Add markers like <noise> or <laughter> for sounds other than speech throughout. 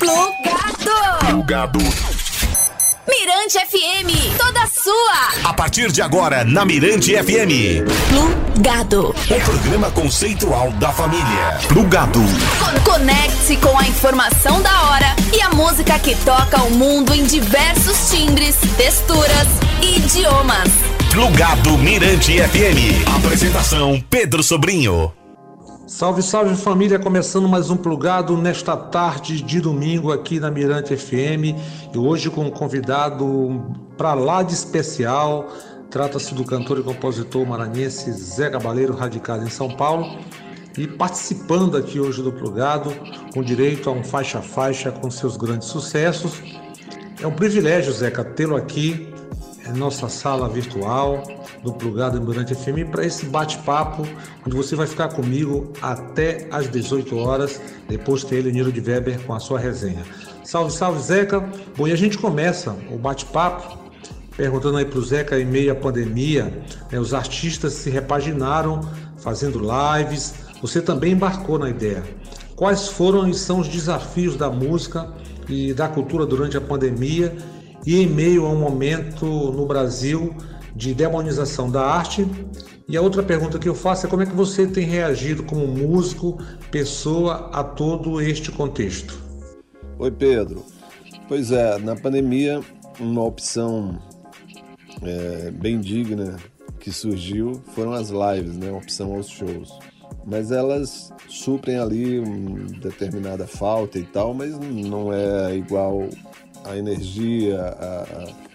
Plugado. Plugado. Mirante FM, toda sua. A partir de agora, na Mirante FM. Plugado. O programa conceitual da família. Plugado. Conecte-se com a informação da hora e a música que toca o mundo em diversos timbres, texturas e idiomas. Plugado Mirante FM. Apresentação Pedro Sobrinho. Salve, salve família, começando mais um plugado nesta tarde de domingo aqui na Mirante FM e hoje com um convidado para lá de especial. Trata-se do cantor e compositor maranhense Zé Cabaleiro, radicado em São Paulo e participando aqui hoje do plugado com direito a um faixa a faixa com seus grandes sucessos. É um privilégio, Zeca, tê-lo aqui nossa sala virtual do Plugado Mirante FM para esse bate-papo, onde você vai ficar comigo até às 18 horas, depois ter ele, Niro de Weber, com a sua resenha. Salve, salve, Zeca! Bom, e a gente começa o bate-papo perguntando aí para o Zeca, em meio à pandemia, né, os artistas se repaginaram fazendo lives, você também embarcou na ideia. Quais foram e são os desafios da música e da cultura durante a pandemia e em meio a um momento no Brasil de demonização da arte. E a outra pergunta que eu faço é como é que você tem reagido como músico, pessoa a todo este contexto? Oi, Pedro. Pois é, na pandemia, uma opção é, bem digna que surgiu foram as lives, né? Opção aos shows. Mas elas suprem ali uma determinada falta e tal, mas não é igual a energia a, a,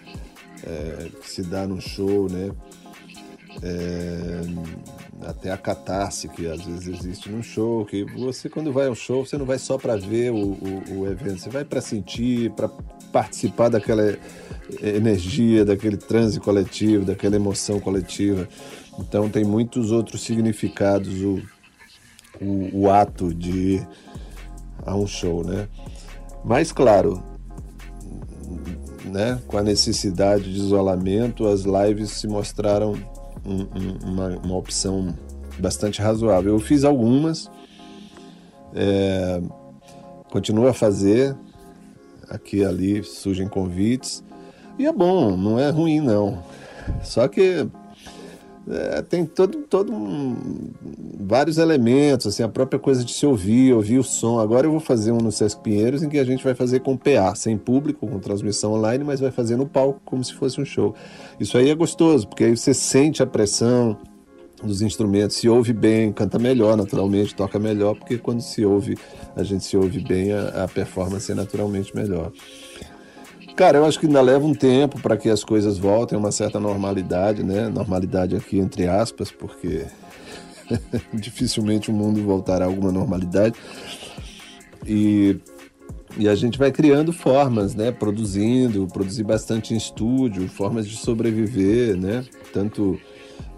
é, que se dá no show, né? É, até a catarse que às vezes existe no show, que você quando vai ao show você não vai só para ver o, o, o, evento, você vai para sentir, para participar daquela energia, daquele transe coletivo, daquela emoção coletiva. Então tem muitos outros significados o, o, o ato de ir a um show, né? Mas claro, né, com a necessidade de isolamento, as lives se mostraram um, um, uma, uma, opção bastante razoável. Eu fiz algumas, é, continuo a fazer, aqui e ali surgem convites, e é bom, não é ruim não. Só que é, tem todo, todo um, vários elementos, assim, a própria coisa de se ouvir, ouvir o som. Agora eu vou fazer um no Sesc Pinheiros em que a gente vai fazer com PA, sem público, com transmissão online, mas vai fazer no palco como se fosse um show. Isso aí é gostoso, porque aí você sente a pressão dos instrumentos, se ouve bem, canta melhor naturalmente, toca melhor, porque quando se ouve, a gente se ouve bem, a, a performance é naturalmente melhor. Cara, eu acho que ainda leva um tempo para que as coisas voltem a uma certa normalidade, né? Normalidade aqui entre aspas, porque <laughs> dificilmente o mundo voltará a alguma normalidade. E, e a gente vai criando formas, né? Produzindo, produzir bastante em estúdio, formas de sobreviver, né? Tanto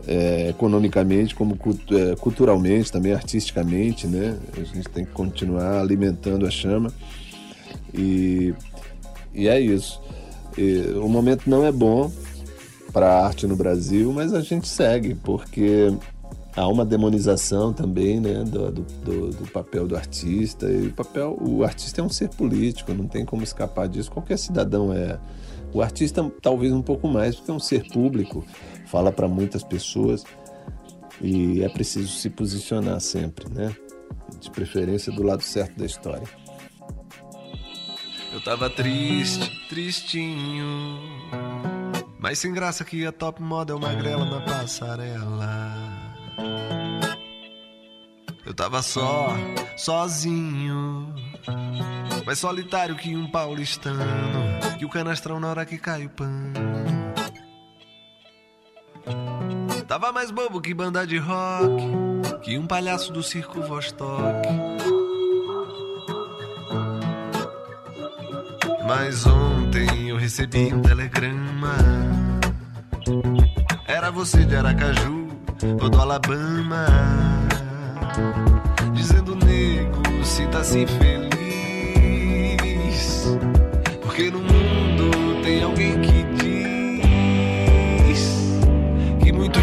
é, economicamente como é, culturalmente, também artisticamente, né? A gente tem que continuar alimentando a chama. E e é isso. E, o momento não é bom para a arte no Brasil, mas a gente segue, porque há uma demonização também né, do, do, do, papel do artista. E o papel, o artista é um ser político, não tem como escapar disso. Qualquer cidadão é. O artista talvez um pouco mais, porque é um ser público, fala para muitas pessoas e é preciso se posicionar sempre, né? De preferência do lado certo da história. Eu tava triste, tristinho. Mas sem graça que a top model magrela na passarela. Eu tava só, sozinho. Mais solitário que um paulistano. Que o canastrão na hora que cai o pano. Tava mais bobo que banda de rock. Que um palhaço do circo Vostok. Mas ontem eu recebi um telegrama. Era você de Aracaju ou do Alabama. Dizendo, nego, se assim feliz. Porque no mundo tem alguém que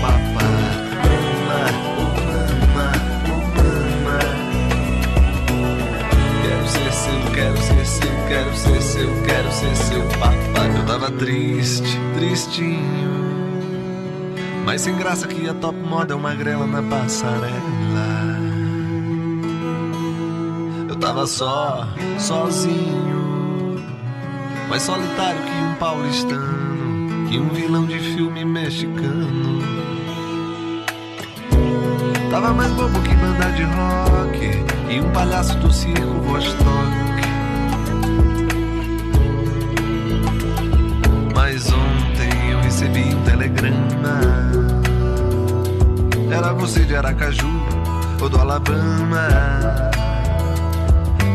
papá. Quero ser seu, quero ser seu, quero ser seu, quero ser seu papai. Eu tava triste, tristinho. Mas sem graça que a top moda é uma grela na passarela. Eu tava só, sozinho. Mais solitário que um paulistano. Que um vilão de filme mexicano. Tava mais bobo que banda de rock. E um palhaço do circo Vostok. Mas ontem eu recebi um telegrama. Era você de Aracaju ou do Alabama.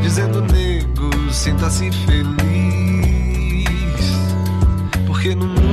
Dizendo, nego, sinta-se feliz. Porque no mundo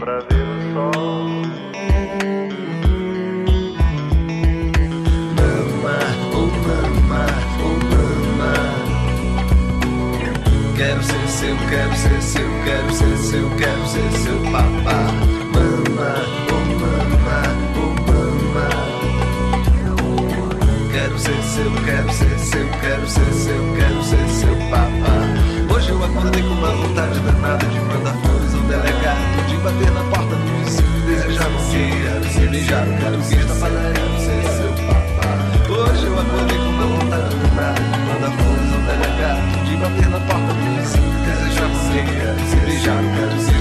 Pra ver o sol. Mama, oh mama, oh mama. Quero ser seu, quero ser seu, quero ser seu, quero ser seu papá. Mama, oh mama, oh mama. Quero ser seu, quero ser seu, quero ser seu, quero ser seu papá. Hoje eu acordei com uma vontade danada de mandar flores ao delegado, de bater na porta do vizinho desejar bom dia, de beijar o português da padaria, ser seu papá. Hoje eu acordei com uma vontade de mandar flores ao delegado, de bater na porta do vizinho desejar bom dia, de beijar o português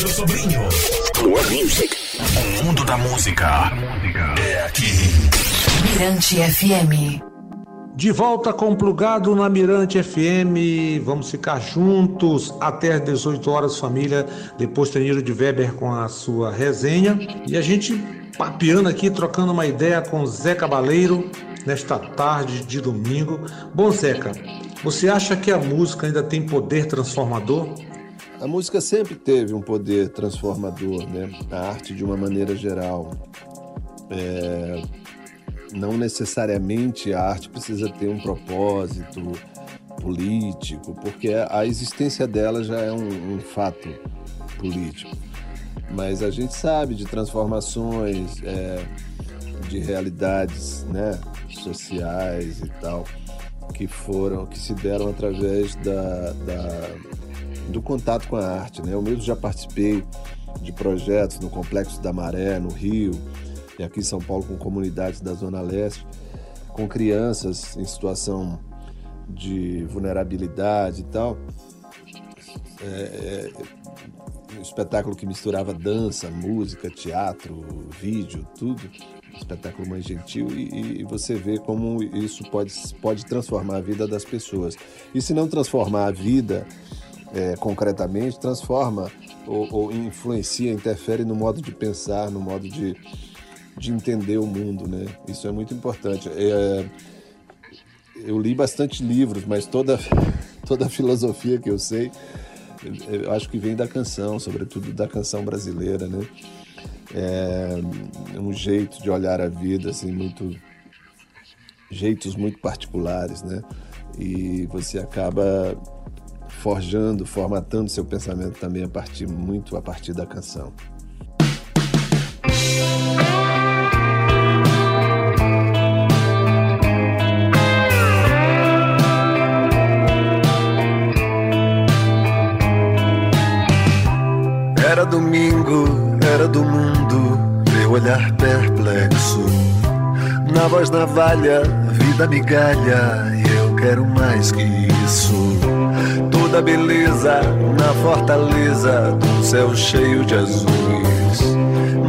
Pedro Sobrinho. O mundo da música é aqui. Mirante FM. De volta com o Plugado na Mirante FM. Vamos ficar juntos até às 18 horas, família. Depois Teniro de Weber com a sua resenha. E a gente papeando aqui, trocando uma ideia com Zé Cabaleiro nesta tarde de domingo. Bom, Zeca, você acha que a música ainda tem poder transformador? A música sempre teve um poder transformador, né? A arte de uma maneira geral. É, Não necessariamente a arte precisa ter um propósito político, porque a existência dela já é um, um fato político. Mas a gente sabe de transformações, é, de realidades, né? Sociais e tal, que foram, que se deram através da, da do contato com a arte. Né? Eu mesmo já participei de projetos no Complexo da Maré, no Rio, e aqui em São Paulo com comunidades da Zona Leste, com crianças em situação de vulnerabilidade e tal. É, é, um espetáculo que misturava dança, música, teatro, vídeo, tudo. Espetáculo mais gentil e, e, você vê como isso pode, pode transformar a vida das pessoas. E se não transformar a vida é, concretamente, transforma ou, ou, influencia, interfere no modo de pensar, no modo de, de entender o mundo, né? Isso é muito importante. É, eu li bastante livros, mas toda, <laughs> toda a filosofia que eu sei eu acho que vem da canção, sobretudo da canção brasileira, né? É um jeito de olhar a vida, assim, muito jeitos muito particulares, né? E você acaba forjando, formatando seu pensamento também a partir muito a partir da canção. Era domingo, era do mundo, meu olhar perplexo. Na voz navalha, vida migalha, eu quero mais que isso. Toda beleza na fortaleza do céu cheio de azuis.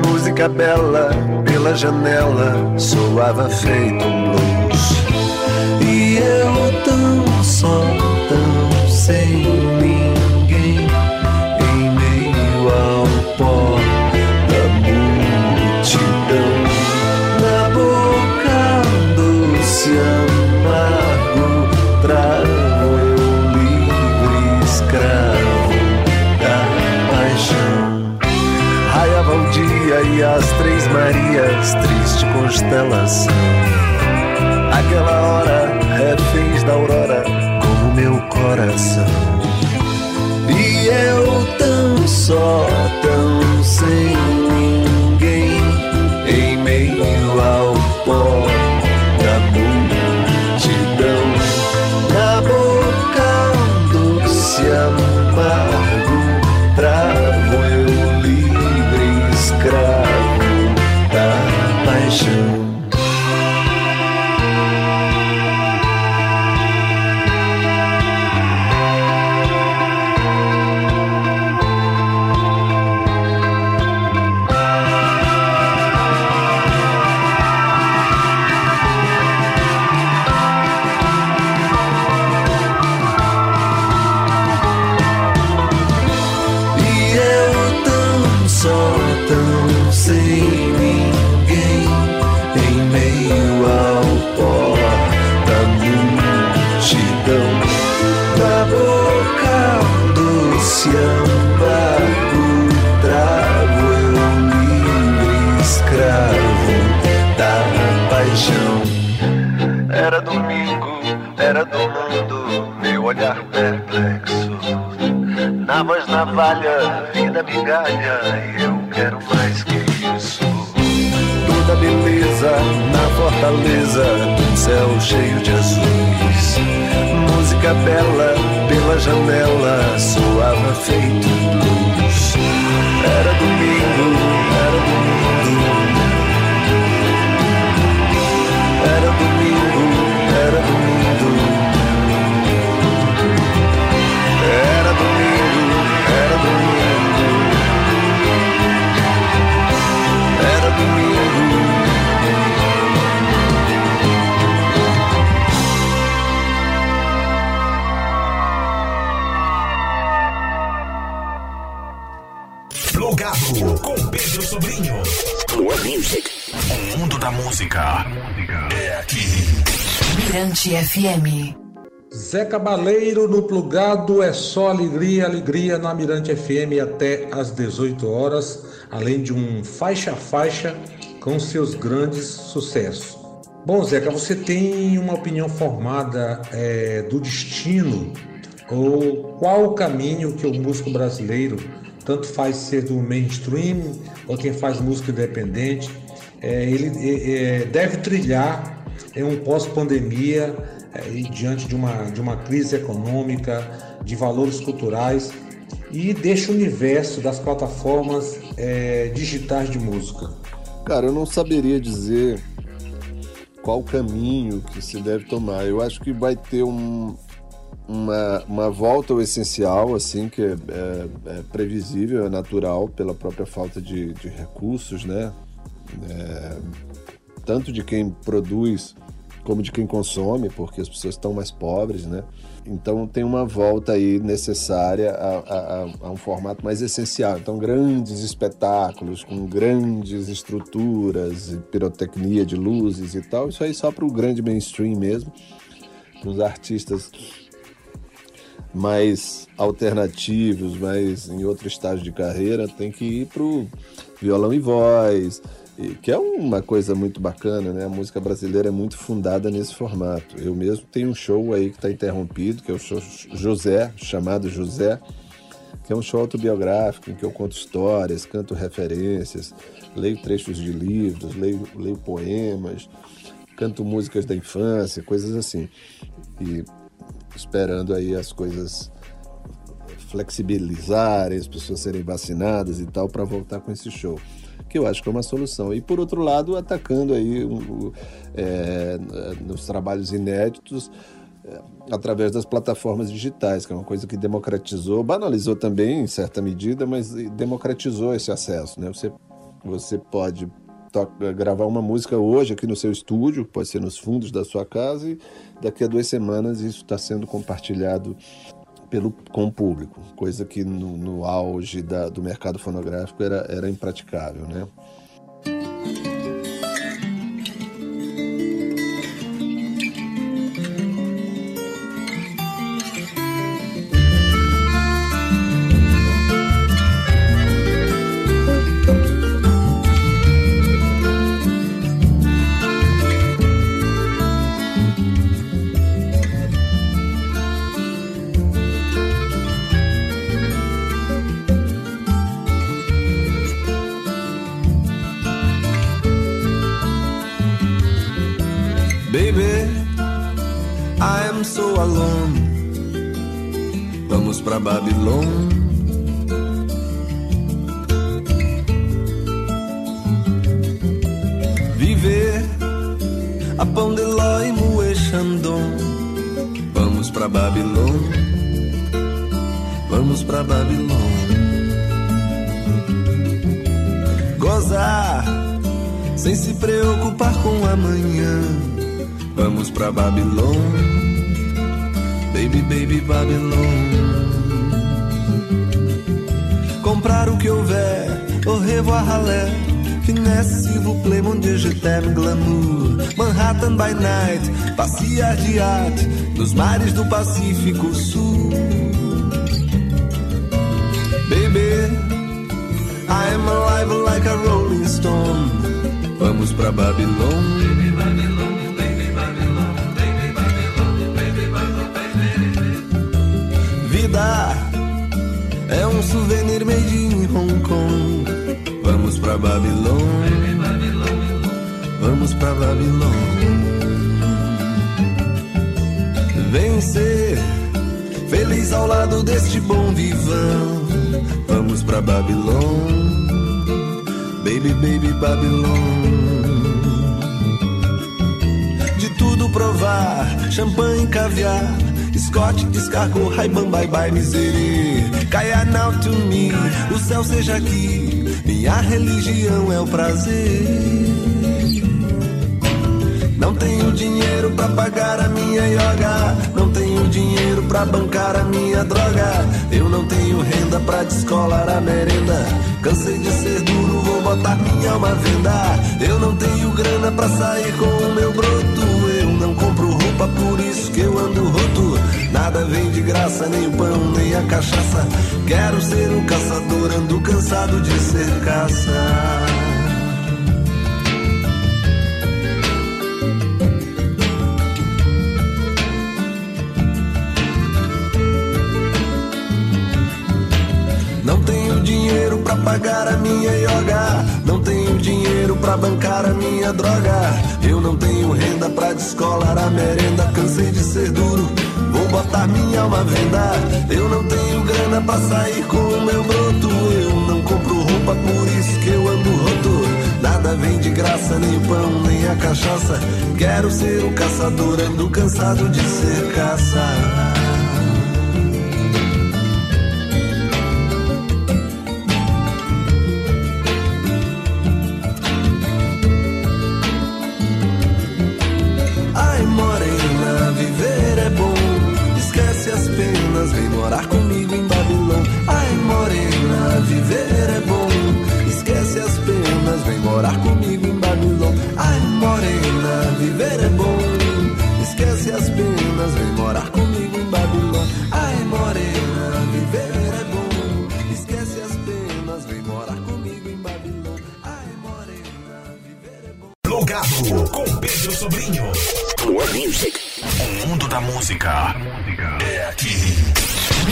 Música bela pela janela, soava feito um constelação. Aquela hora, reféns da aurora, como meu coração. E eu tão só, tão sem soava Mirante FM. Zé Cabaleiro no plugado é só alegria, alegria na Mirante FM até às 18 horas, além de um faixa a faixa com seus grandes sucessos. Bom, Zeca, você tem uma opinião formada é, do destino ou qual o caminho que o músico brasileiro, tanto faz ser do mainstream ou quem faz música independente, é, ele é, é, deve trilhar em um pós-pandemia é, e diante de uma, de uma crise econômica, de valores culturais e deste universo das plataformas é, digitais de música? Cara, eu não saberia dizer qual caminho que se deve tomar. Eu acho que vai ter um, uma, uma volta ao essencial, assim, que é, é, é previsível, é natural, pela própria falta de, de recursos, né? Tanto de quem produz como de quem consome, porque as pessoas estão mais pobres, né? Então tem uma volta aí necessária a, a, a, um formato mais essencial. Então grandes espetáculos com grandes estruturas, pirotecnia de luzes e tal, isso aí só para o grande mainstream mesmo, para os artistas mais alternativos, mais em outro estágio de carreira, tem que ir pro violão e voz, que é uma coisa muito bacana, né? A música brasileira é muito fundada nesse formato. Eu mesmo tenho um show aí que está interrompido, que é o show José, chamado José, que é um show autobiográfico em que eu conto histórias, canto referências, leio trechos de livros, leio, leio poemas, canto músicas da infância, coisas assim. E esperando aí as coisas flexibilizarem, as pessoas serem vacinadas e tal, para voltar com esse show que eu acho que é uma solução. E por outro lado, atacando aí um, é, nos trabalhos inéditos é, através das plataformas digitais, que é uma coisa que democratizou, banalizou também em certa medida, mas democratizou esse acesso. Né? Você, você pode gravar uma música hoje aqui no seu estúdio, pode ser nos fundos da sua casa, e daqui a duas semanas isso está sendo compartilhado pelo, com o público, coisa que no, no auge da, do mercado fonográfico era, era impraticável, né? Passear de arte nos mares do Pacífico Sul. Baby, I am alive like a rolling stone. Vamos pra Babilônia. Vida é um souvenir made in Hong Kong. Vamos pra Babilônia. Vamos pra Babilônia vencer. Feliz ao lado deste bom vivão. Vamos pra Babilônia, baby, baby, Babilônia. De tudo provar, champanhe, caviar. Scott, escargot, Raiban, bye bye, miserê. Caia now to me, o céu seja aqui. Minha religião é o prazer. Não tenho dinheiro pra pagar a minha yoga. Não tenho dinheiro pra bancar a minha droga. Eu não tenho renda pra descolar a merenda. Cansei de ser duro, vou botar minha alma à venda. Eu não tenho grana pra sair com o meu broto. Eu não compro roupa, por isso que eu ando roto. Nada vem de graça, nem o pão, nem a cachaça. Quero ser um caçador, cansado de ser caça. pra pagar a minha yoga. Não tenho dinheiro pra bancar a minha droga. Eu não tenho renda pra descolar a merenda. Cansei de ser duro, vou botar minha alma à venda. Eu não tenho grana pra sair com o meu broto. Roupa, por isso que eu ando roto. Nada vem de graça, nem o pão, nem a cachaça. Quero ser um caçador, ando cansado de ser caça.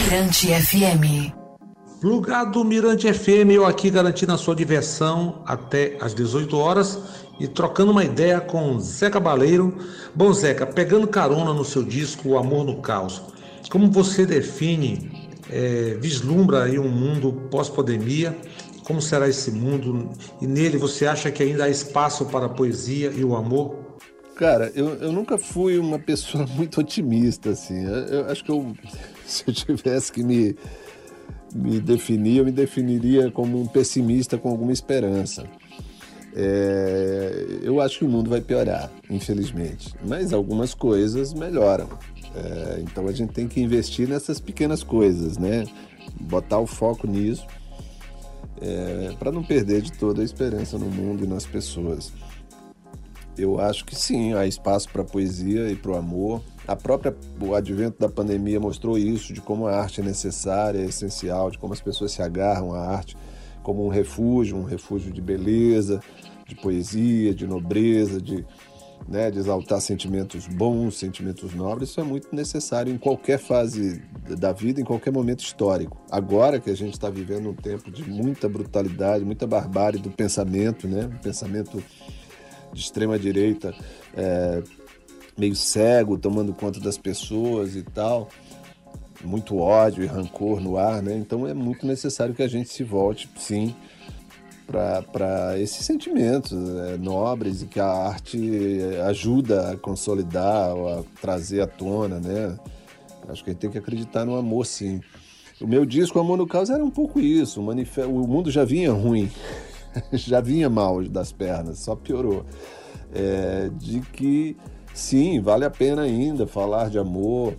Mirante FM. Plugado Mirante FM, eu aqui garantindo a sua diversão até às 18 horas e trocando uma ideia com Zé Cabaleiro. Bom, Zeca, pegando carona no seu disco O Amor no Caos, como você define, é, vislumbra aí um mundo pós-pandemia? Como será esse mundo? E nele você acha que ainda há espaço para a poesia e o amor? Cara, eu, eu nunca fui uma pessoa <laughs> muito otimista, assim. Eu, eu acho que eu, <laughs> se eu tivesse que me, me definir, eu me definiria como um pessimista com alguma esperança. É, eu acho que o mundo vai piorar, infelizmente, mas algumas coisas melhoram. É, então a gente tem que investir nessas pequenas coisas, né? Botar o foco nisso é, para não perder de toda a esperança no mundo e nas pessoas. Eu acho que sim, há espaço para poesia e para o amor. A própria o advento da pandemia mostrou isso, de como a arte é necessária, é essencial, de como as pessoas se agarram à arte como um refúgio, um refúgio de beleza, de poesia, de nobreza, de, né, de exaltar sentimentos bons, sentimentos nobres. Isso é muito necessário em qualquer fase da vida, em qualquer momento histórico. Agora que a gente está vivendo um tempo de muita brutalidade, muita barbárie do pensamento, né, um pensamento de extrema direita é, meio cego, tomando conta das pessoas e tal muito ódio e rancor no ar, né? Então é muito necessário que a gente se volte, sim, para esses sentimentos né, nobres e que a arte ajuda a consolidar, a trazer à tona, né? Acho que a gente tem que acreditar no amor, sim. O meu disco Amor no Caos era um pouco isso. O, o mundo já vinha ruim, <laughs> já vinha mal das pernas, só piorou. É, de que, sim, vale a pena ainda falar de amor,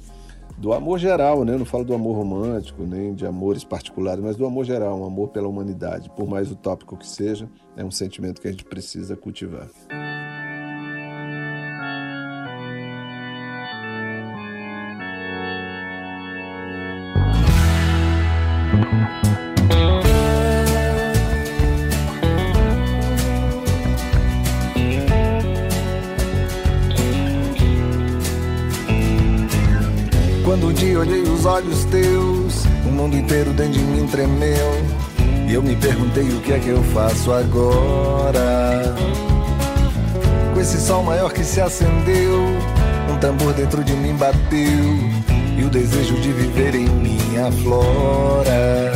do amor geral, né? Eu não falo do amor romântico, nem de amores particulares, mas do amor geral, um amor pela humanidade. Por mais utópico que seja, é um sentimento que a gente precisa cultivar. Olhos teus, o mundo inteiro dentro de mim tremeu. E eu me perguntei o que é que eu faço agora. Com esse sol maior que se acendeu, um tambor dentro de mim bateu. E o desejo de viver em minha flora.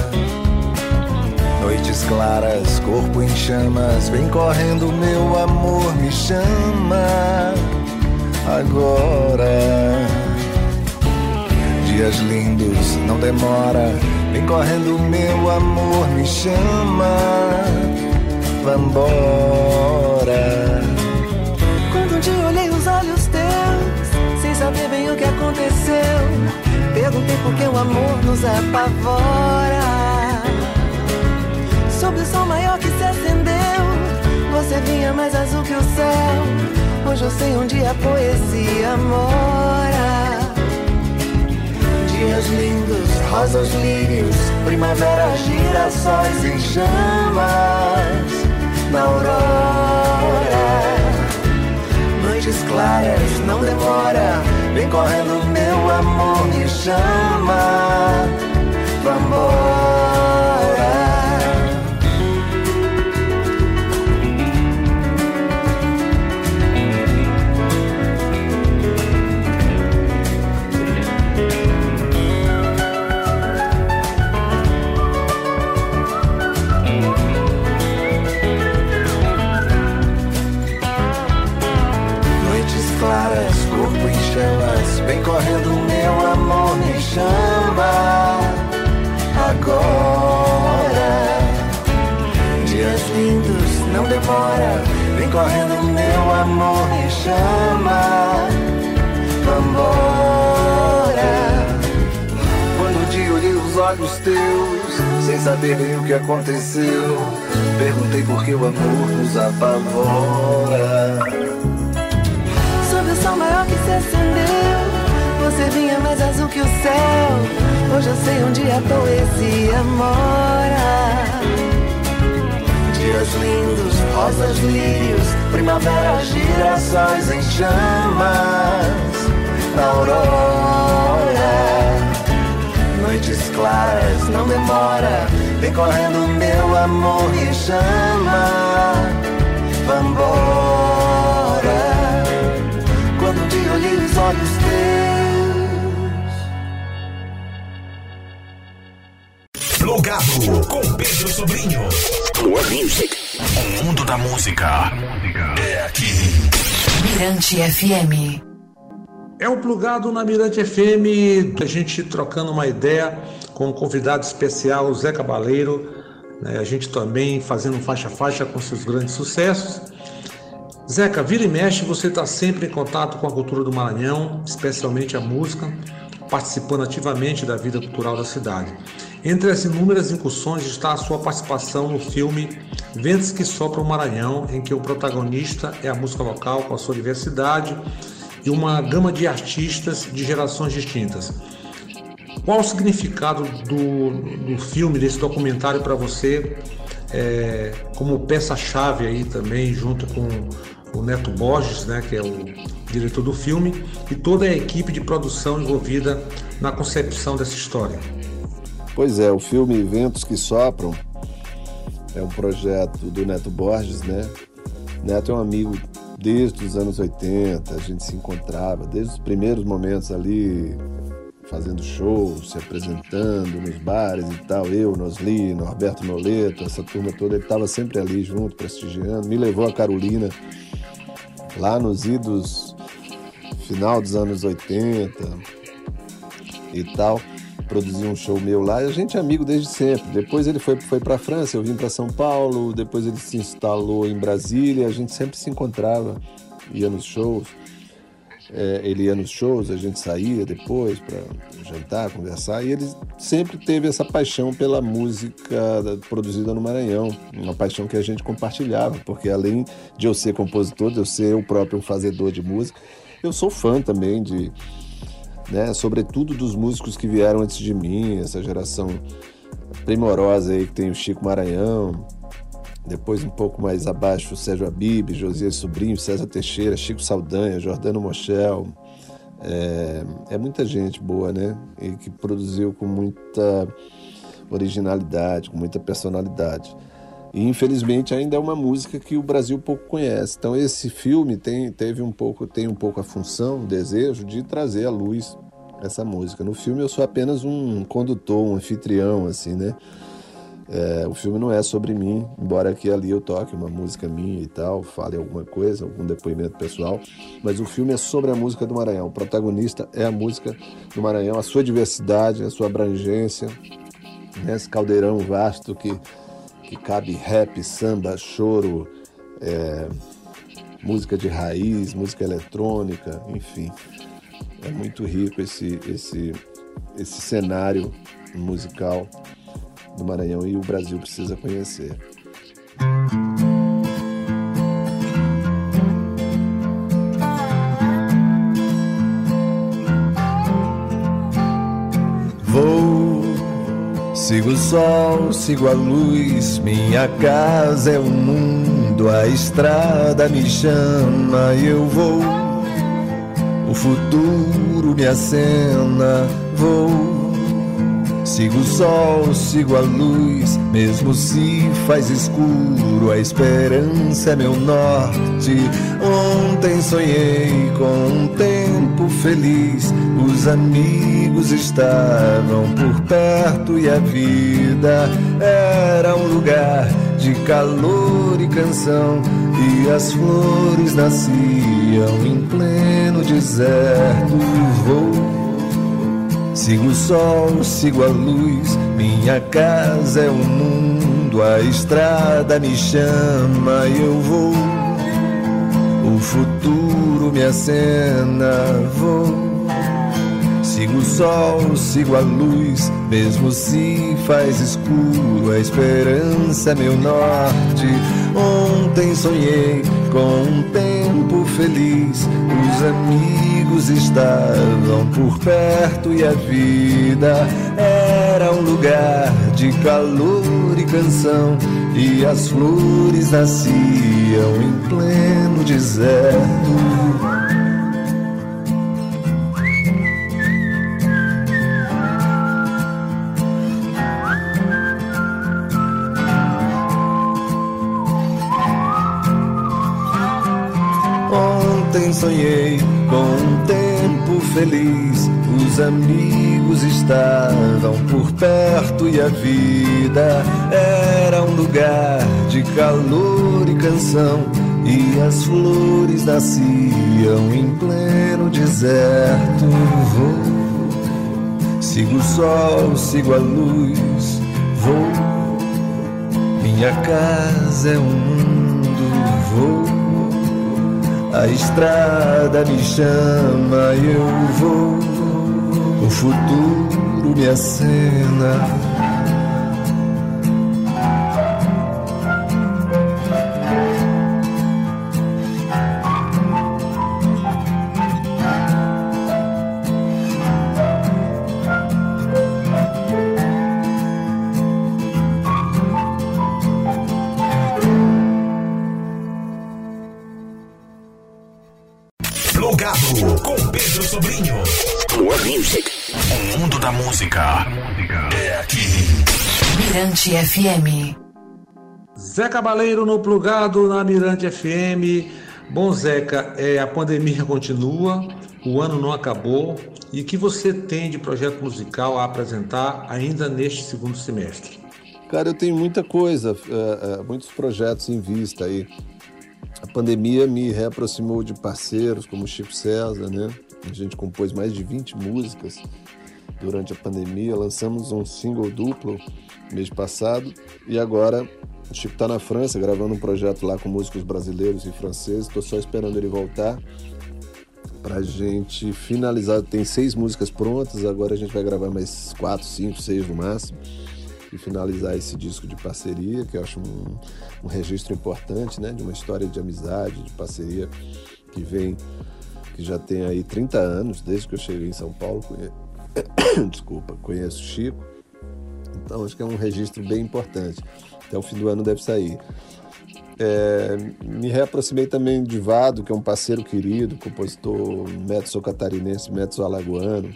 Noites claras, corpo em chamas, vem correndo, meu amor não demora. Vem correndo, meu amor, me chama. Vambora. Quando dia olhei os olhos teus, sem saber bem o que aconteceu, perguntei por que o amor nos apavora. Sob o sol maior que se acendeu, você vinha mais azul que o céu. Hoje eu sei onde a poesia mora dias lindos, rosas, lírios, primavera, girassóis em chamas na aurora. Noites claras, não demora, vem correndo, meu amor, me chama. Vambora. Vem correndo, meu amor, me chama. Vambora. Quando te olhei os olhos teus, sem saber bem o que aconteceu, perguntei por que o amor nos apavora. Sob o sol maior que se acendeu você vinha mais azul que o céu. Hoje eu sei onde a poesia mora. Dias lindos, rosas, lírios, primavera, girassóis em chamas, na aurora. Noites claras, não demora, vem correndo meu amor me chama, vambora. Plugado com Pedro Sobrinho. More Music. O mundo da música é aqui. Mirante FM. É o plugado na Mirante FM, a gente trocando uma ideia com um convidado especial, Zé Cabaleiro, né? a gente também fazendo faixa a faixa com seus grandes sucessos. Zeca, vira e mexe, você está sempre em contato com a cultura do Maranhão, especialmente a música, participando ativamente da vida cultural da cidade. Entre as inúmeras incursões está a sua participação no filme Ventos que Sopram o Maranhão, em que o protagonista é a música local com a sua diversidade e uma gama de artistas de gerações distintas. Qual o significado do, do filme, desse documentário para você, é, como peça-chave aí também, junto com o Neto Borges, né, que é o diretor do filme, e toda a equipe de produção envolvida na concepção dessa história? Pois é, o filme Ventos que Sopram é um projeto do Neto Borges, né? Neto é um amigo desde os anos 80, a gente se encontrava, desde os primeiros momentos ali, fazendo shows, se apresentando nos bares e tal. Eu, Nosli, Norberto Noleto, essa turma toda, ele estava sempre ali junto, prestigiando. Me levou a Carolina lá nos idos final dos anos 80 e tal produziu um show meu lá e a gente é amigo desde sempre. Depois ele foi, foi para França, eu vim para São Paulo, depois ele se instalou em Brasília, a gente sempre se encontrava, ia nos shows. É, ele ia nos shows, a gente saía depois para jantar, conversar, e ele sempre teve essa paixão pela música produzida no Maranhão, uma paixão que a gente compartilhava, porque além de eu ser compositor, de eu ser o próprio fazedor de música, eu sou fã também de, né? Sobretudo dos músicos que vieram antes de mim, essa geração primorosa aí que tem o Chico Maranhão, depois um pouco mais abaixo Sérgio Abib, Josias Sobrinho, César Teixeira, Chico Saldanha, Jordano Mochel. É, é muita gente boa, né? E que produziu com muita originalidade, com muita personalidade. E infelizmente ainda é uma música que o Brasil pouco conhece. Então esse filme tem, teve um pouco, tem um pouco a função, o desejo de trazer à luz essa música. No filme eu sou apenas um condutor, um anfitrião, assim, né? É, o filme não é sobre mim, embora aqui ali eu toque uma música minha e tal, fale alguma coisa, algum depoimento pessoal, mas o filme é sobre a música do Maranhão. O protagonista é a música do Maranhão, a sua diversidade, a sua abrangência, né? esse caldeirão vasto que que cabe rap, samba, choro, é, música de raiz, música eletrônica, enfim. É muito rico esse, esse, esse cenário musical do Maranhão e o Brasil precisa conhecer. Sigo o sol, sigo a luz, minha casa é o mundo, a estrada me chama e eu vou. O futuro me acena, vou. Sigo o sol, sigo a luz, mesmo se faz escuro, a esperança é meu norte. Ontem sonhei com um tempo feliz, os amigos estavam por perto e a vida era um lugar de calor e canção, e as flores nasciam em pleno deserto. Vou Sigo o sol, sigo a luz, minha casa é o mundo, a estrada me chama e eu vou. O futuro me acena, vou. Sigo o sol, sigo a luz, mesmo se faz escuro, a esperança é meu norte. Ontem sonhei com um tempo feliz, os amigos estavam por perto e a vida era era um lugar de calor e canção, e as flores nasciam em pleno deserto. Ontem sonhei um tempo feliz. Os amigos estavam por perto e a vida era um lugar de calor e canção. E as flores nasciam em pleno deserto. Vou, sigo o sol, sigo a luz, vou. Minha casa é um mundo, vou. A estrada me chama eu vou. O futuro me acena. FM. Zé Cabaleiro no Plugado na Mirante FM. Bom, Zeca, é, a pandemia continua, o ano não acabou. E o que você tem de projeto musical a apresentar ainda neste segundo semestre? Cara, eu tenho muita coisa, é, é, muitos projetos em vista aí. A pandemia me reaproximou de parceiros como Chico César, né? A gente compôs mais de 20 músicas durante a pandemia. Lançamos um single duplo mês passado e agora o Chico está na França gravando um projeto lá com músicos brasileiros e franceses. Estou só esperando ele voltar para a gente finalizar. Tem seis músicas prontas, agora a gente vai gravar mais quatro, cinco, seis no máximo e finalizar esse disco de parceria, que eu acho um, um registro importante, né, de uma história de amizade, de parceria que vem, que já tem aí 30 anos, desde que eu cheguei em São Paulo. <coughs> desculpa, conheço Chico, então acho que é um registro bem importante. Até o fim do ano deve sair. É, me reaproximei também de Vado, que é um parceiro querido, compositor mezzo catarinense, mezzo alagoano,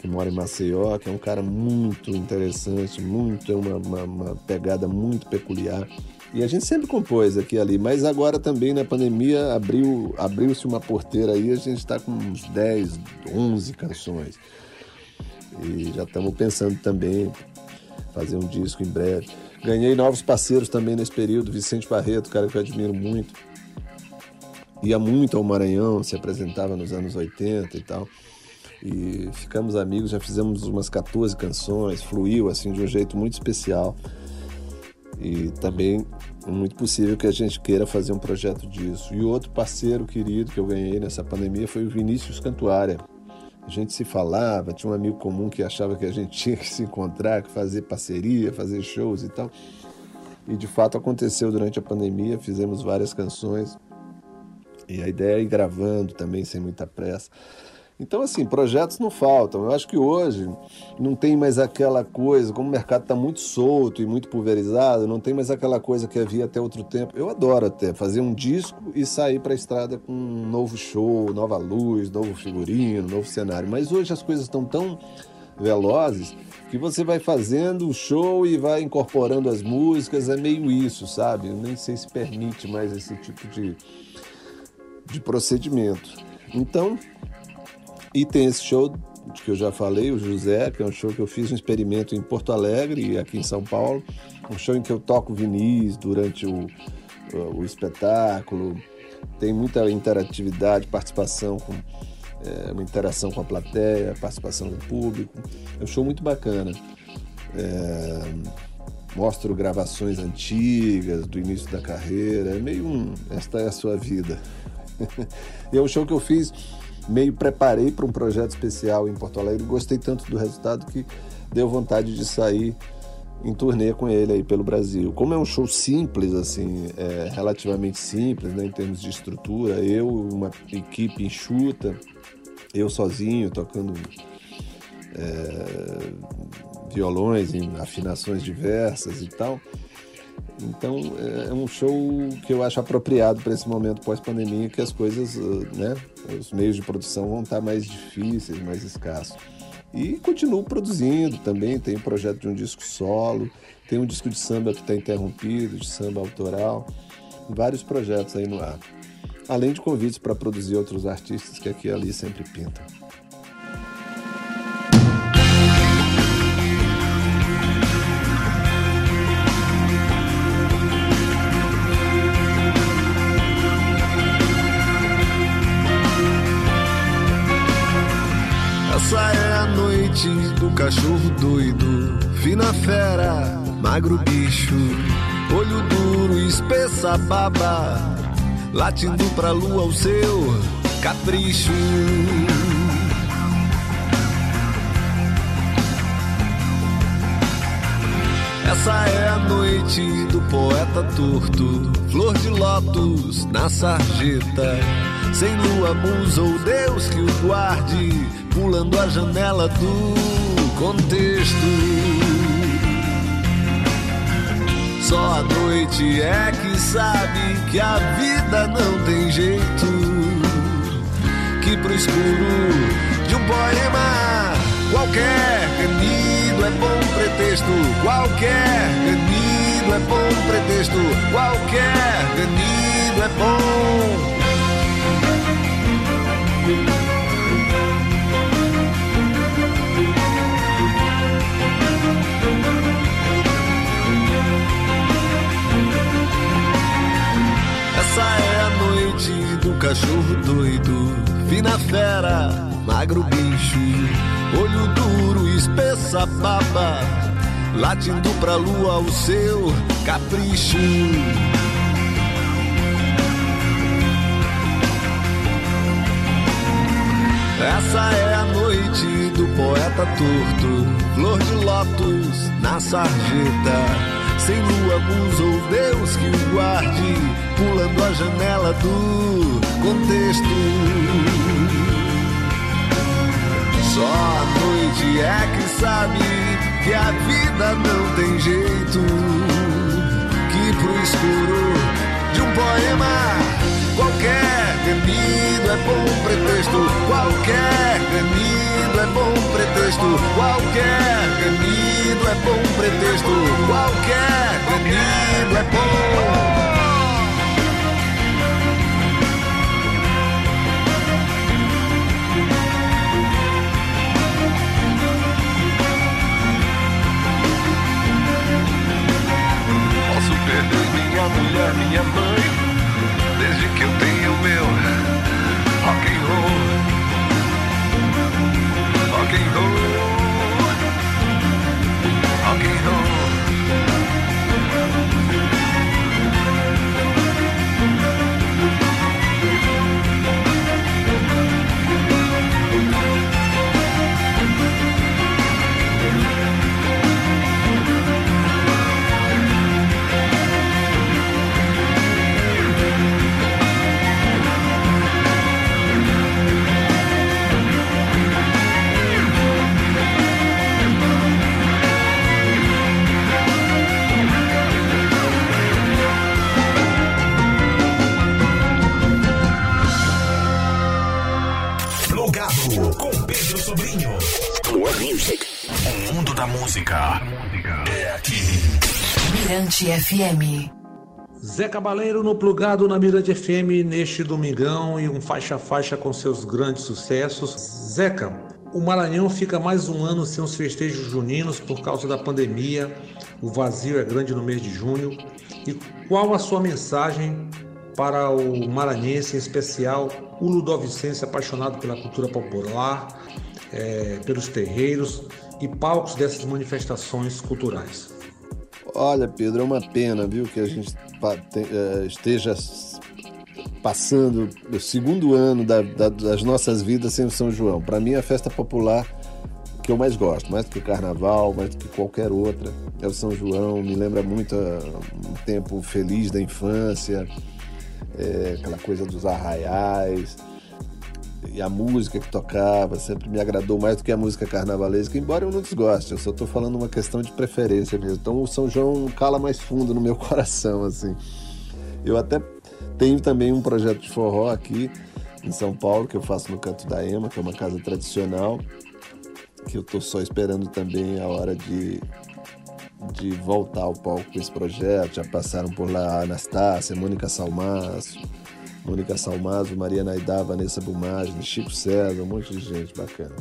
que mora em Maceió, que é um cara muito interessante, muito é uma, uma, uma pegada muito peculiar. E a gente sempre compôs aqui e ali, mas agora também na pandemia abriu, abriu-se uma porteira aí, a gente está com uns 10, 11 canções. E já estamos pensando também fazer um disco em breve. Ganhei novos parceiros também nesse período, Vicente Barreto, cara que eu admiro muito. Ia muito ao Maranhão, se apresentava nos anos 80 e tal e ficamos amigos, já fizemos umas 14 canções, fluiu assim de um jeito muito especial. E também é muito possível que a gente queira fazer um projeto disso. E outro parceiro querido que eu ganhei nessa pandemia foi o Vinícius Cantuária. A gente se falava, tinha um amigo comum que achava que a gente <laughs> tinha que se encontrar, que fazer parceria, fazer shows e tal. E de fato aconteceu durante a pandemia, fizemos várias canções. E a ideia é ir gravando também sem muita pressa. Então, assim, projetos não faltam. Eu acho que hoje não tem mais aquela coisa, como o mercado está muito solto e muito pulverizado, não tem mais aquela coisa que havia até outro tempo. Eu adoro até fazer um disco e sair para a estrada com um novo show, nova luz, novo figurino, novo cenário. Mas hoje as coisas estão tão velozes que você vai fazendo o show e vai incorporando as músicas, é meio isso, sabe? Eu nem sei se permite mais esse tipo de, de procedimento. Então, e tem esse show que eu já falei, o José, que é um show que eu fiz um experimento em Porto Alegre e aqui em São Paulo. Um show em que eu toco vinis durante o, o, o espetáculo. Tem muita interatividade, participação com é, uma interação com a plateia, participação do público. É um show muito bacana. É, mostro gravações antigas do início da carreira. É meio um. Esta é a sua vida. <laughs> e é um show que eu fiz meio preparei para um projeto especial em Porto Alegre. Gostei tanto do resultado que deu vontade de sair em turnê com ele aí pelo Brasil. Como é um show simples, assim, é, relativamente simples, né, em termos de estrutura, eu, uma equipe enxuta, eu sozinho tocando é, violões em afinações diversas e tal. Então é um show que eu acho apropriado para esse momento pós-pandemia, que as coisas, né, os meios de produção vão estar mais difíceis, mais escassos. E continuo produzindo também, tem um projeto de um disco solo, tem um disco de samba que está interrompido, de samba autoral, vários projetos aí no ar. Além de convites para produzir outros artistas que aqui e ali sempre pintam. Do cachorro doido, fina fera, magro bicho, olho duro, espessa baba, latindo pra lua o seu capricho. Essa é a noite do poeta torto, flor de lótus na sarjeta. Sem lua, musa ou Deus que o guarde, pulando a janela do contexto. Só a noite é que sabe que a vida não tem jeito. Que pro escuro de um poema qualquer ganido é bom pretexto. Qualquer ganido é bom pretexto. Qualquer ganido é bom. Cachorro doido, fina fera, magro bicho, olho duro, espessa baba, latindo pra lua o seu capricho. Essa é a noite do poeta torto, flor de lótus na sarjeta. Sem lua, musa ou Deus que o guarde, pulando a janela do contexto. Só a noite é que sabe que a vida não tem jeito. Qualquer ganido é bom pretexto. Qualquer ganido é bom pretexto. Qualquer ganido é bom. Posso perder minha mulher, minha mãe, desde que eu tenho meu rock and roll, rock and roll, rock and roll. Music. O mundo da música é aqui. Mirante FM. Zé Cabaleiro no Plugado na Mirante FM neste domingão e um faixa a faixa com seus grandes sucessos. Zeca, o Maranhão fica mais um ano sem os festejos juninos por causa da pandemia. O vazio é grande no mês de junho. E qual a sua mensagem para o maranhense, em especial o ludovicense apaixonado pela cultura popular, eh, pelos terreiros e palcos dessas manifestações culturais? Olha, Pedro, é uma pena, viu, que a gente eh, esteja passando o segundo ano da- da- das nossas vidas sem o São João. Para mim, é a festa popular que eu mais gosto, mais do que carnaval, mais do que qualquer outra. É o São João, me lembra muito ah, um tempo feliz da infância, é, aquela coisa dos arraiais. E a música que tocava sempre me agradou mais do que a música carnavalesca, embora eu não desgoste, eu só estou falando uma questão de preferência mesmo. Então o São João cala mais fundo no meu <laughs> coração, assim. Eu até tenho também um projeto de forró aqui em São Paulo, que eu faço no Canto da Ema, que é uma casa tradicional, que eu estou só esperando também a hora de, de voltar ao palco com esse projeto. Já passaram por lá a Anastácia, Mônica Salmaço, Mônica Salmazo, Maria Naidá, Vanessa Bumagem, Chico César, um monte de gente bacana.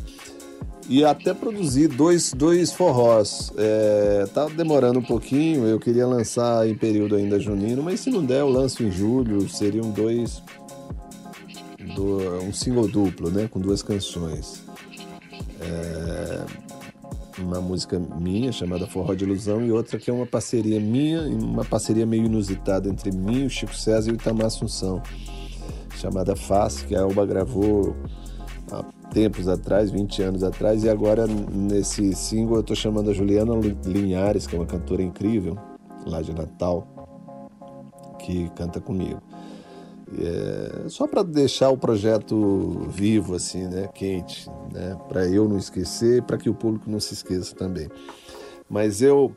E até produzi dois, dois forrós. É, tá demorando um pouquinho, eu queria lançar em período ainda junino, mas se não der, eu lanço em julho. Seriam dois. Do, um single duplo, né? Com duas canções. É, uma música minha chamada Forró de Ilusão e outra que é uma parceria minha, uma parceria meio inusitada entre mim, o Chico César e o Itamar Assunção chamada Face, que a Elba gravou há tempos atrás, 20 anos atrás, e agora nesse single eu estou chamando a Juliana Linhares, que é uma cantora incrível, lá de Natal, que canta comigo. É, só para deixar o projeto vivo, assim, né, quente, né, para eu não esquecer, para que o público não se esqueça também. Mas eu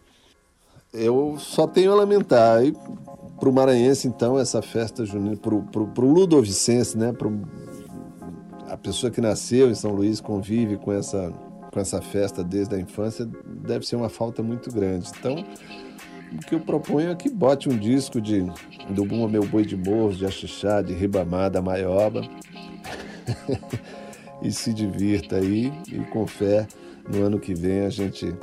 eu só tenho a lamentar. E para o maranhense, então, essa festa junina, para o ludovicense, né, pro, a pessoa que nasceu em São Luís convive com essa, com essa festa desde a infância, deve ser uma falta muito grande. Então, o que eu proponho é que bote um disco de do Buma Meu Boi de Morro, de Axixá, de Ribamar, da Maioba, <laughs> e se divirta aí, e com fé, no ano que vem a gente,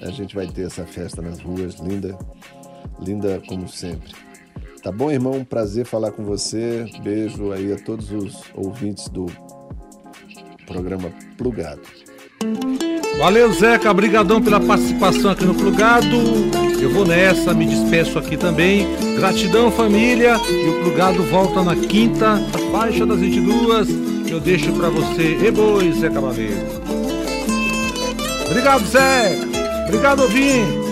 a gente vai ter essa festa nas ruas, linda, linda como sempre. Tá bom, irmão? Prazer falar com você. Beijo aí a todos os ouvintes do programa Plugado. Valeu, Zeca. Obrigadão pela participação aqui no Plugado. Eu vou nessa, me despeço aqui também. Gratidão, família. E o Plugado volta na quinta, faixa das 22. Eu deixo para você. E boi, Zé Cavaleiro. Obrigado, Zé. Obrigado, ouvinte.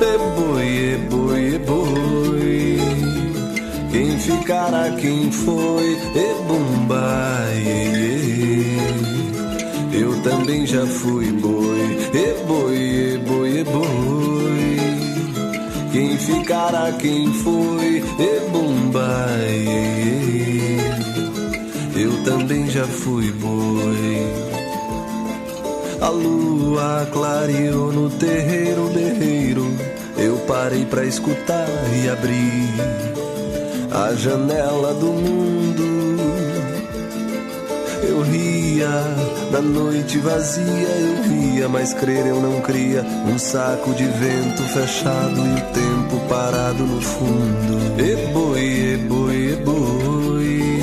E boi, e boi, e boi. Quem ficará, quem foi, e bumbai. Eu também já fui boi, e boi, e boi, e boi. Quem ficará, quem foi, e bumbai. Eu também já fui boi. A lua clareou no terreiro, terreiro. Eu parei pra escutar e abri a janela do mundo. Eu ria na noite vazia, eu via, mas crer eu não cria. Um saco de vento fechado e o tempo parado no fundo. E boi, e boi, e boi.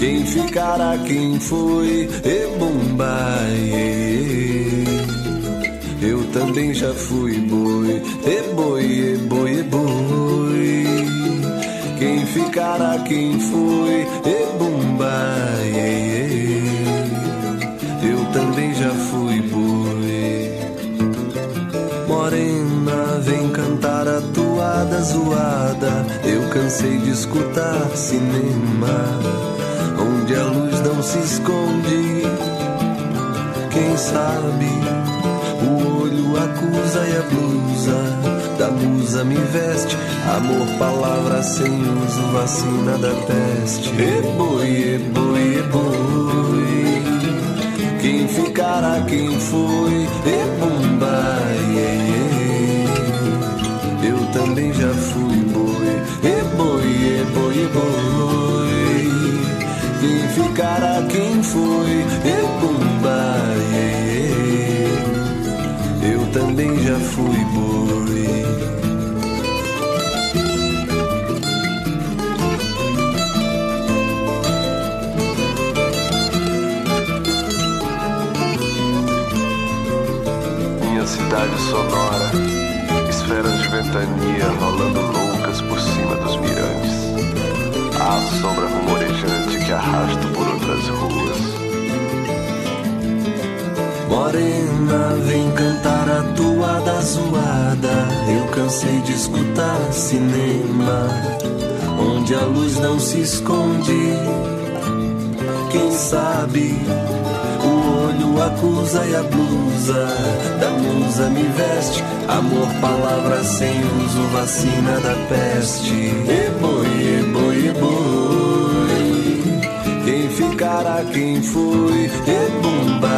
Quem ficará, quem foi, e bumbai. Eu também já fui boi, e boi, e boi, e boi. Quem ficará, quem foi, e bumbai. Eu também já fui boi. Morena, vem cantar a toada zoada. Eu cansei de escutar cinema onde a luz não se esconde. Quem sabe o olho acusa e a blusa da musa me veste. Amor, palavra sem uso, vacina da peste. E boi, e boi, e boi. Quem ficará, quem foi, e bumbai. Eu também já fui boi, e boi, e boi, e boi. Ficará, quem foi, e bumbai. Eu também já fui boi. Minha cidade sonora, esferas de ventania rolando loucas por cima dos mirantes. A sombra rumorejante que arrasto por outras ruas. Morena, vem cantar a toada zoada. Eu cansei de escutar cinema, onde a luz não se esconde. quem sabe. O olho acusa e a blusa da musa me veste. Amor, palavra sem uso, vacina da peste. E boi, ficará, quem foi? E bumba,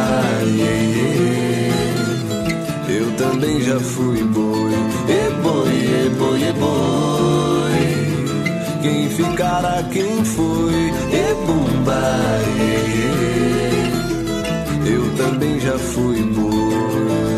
Eu também já fui boi. E boi, e boi, e boi. Quem ficará, quem foi? E bumba, Eu também já fui boi.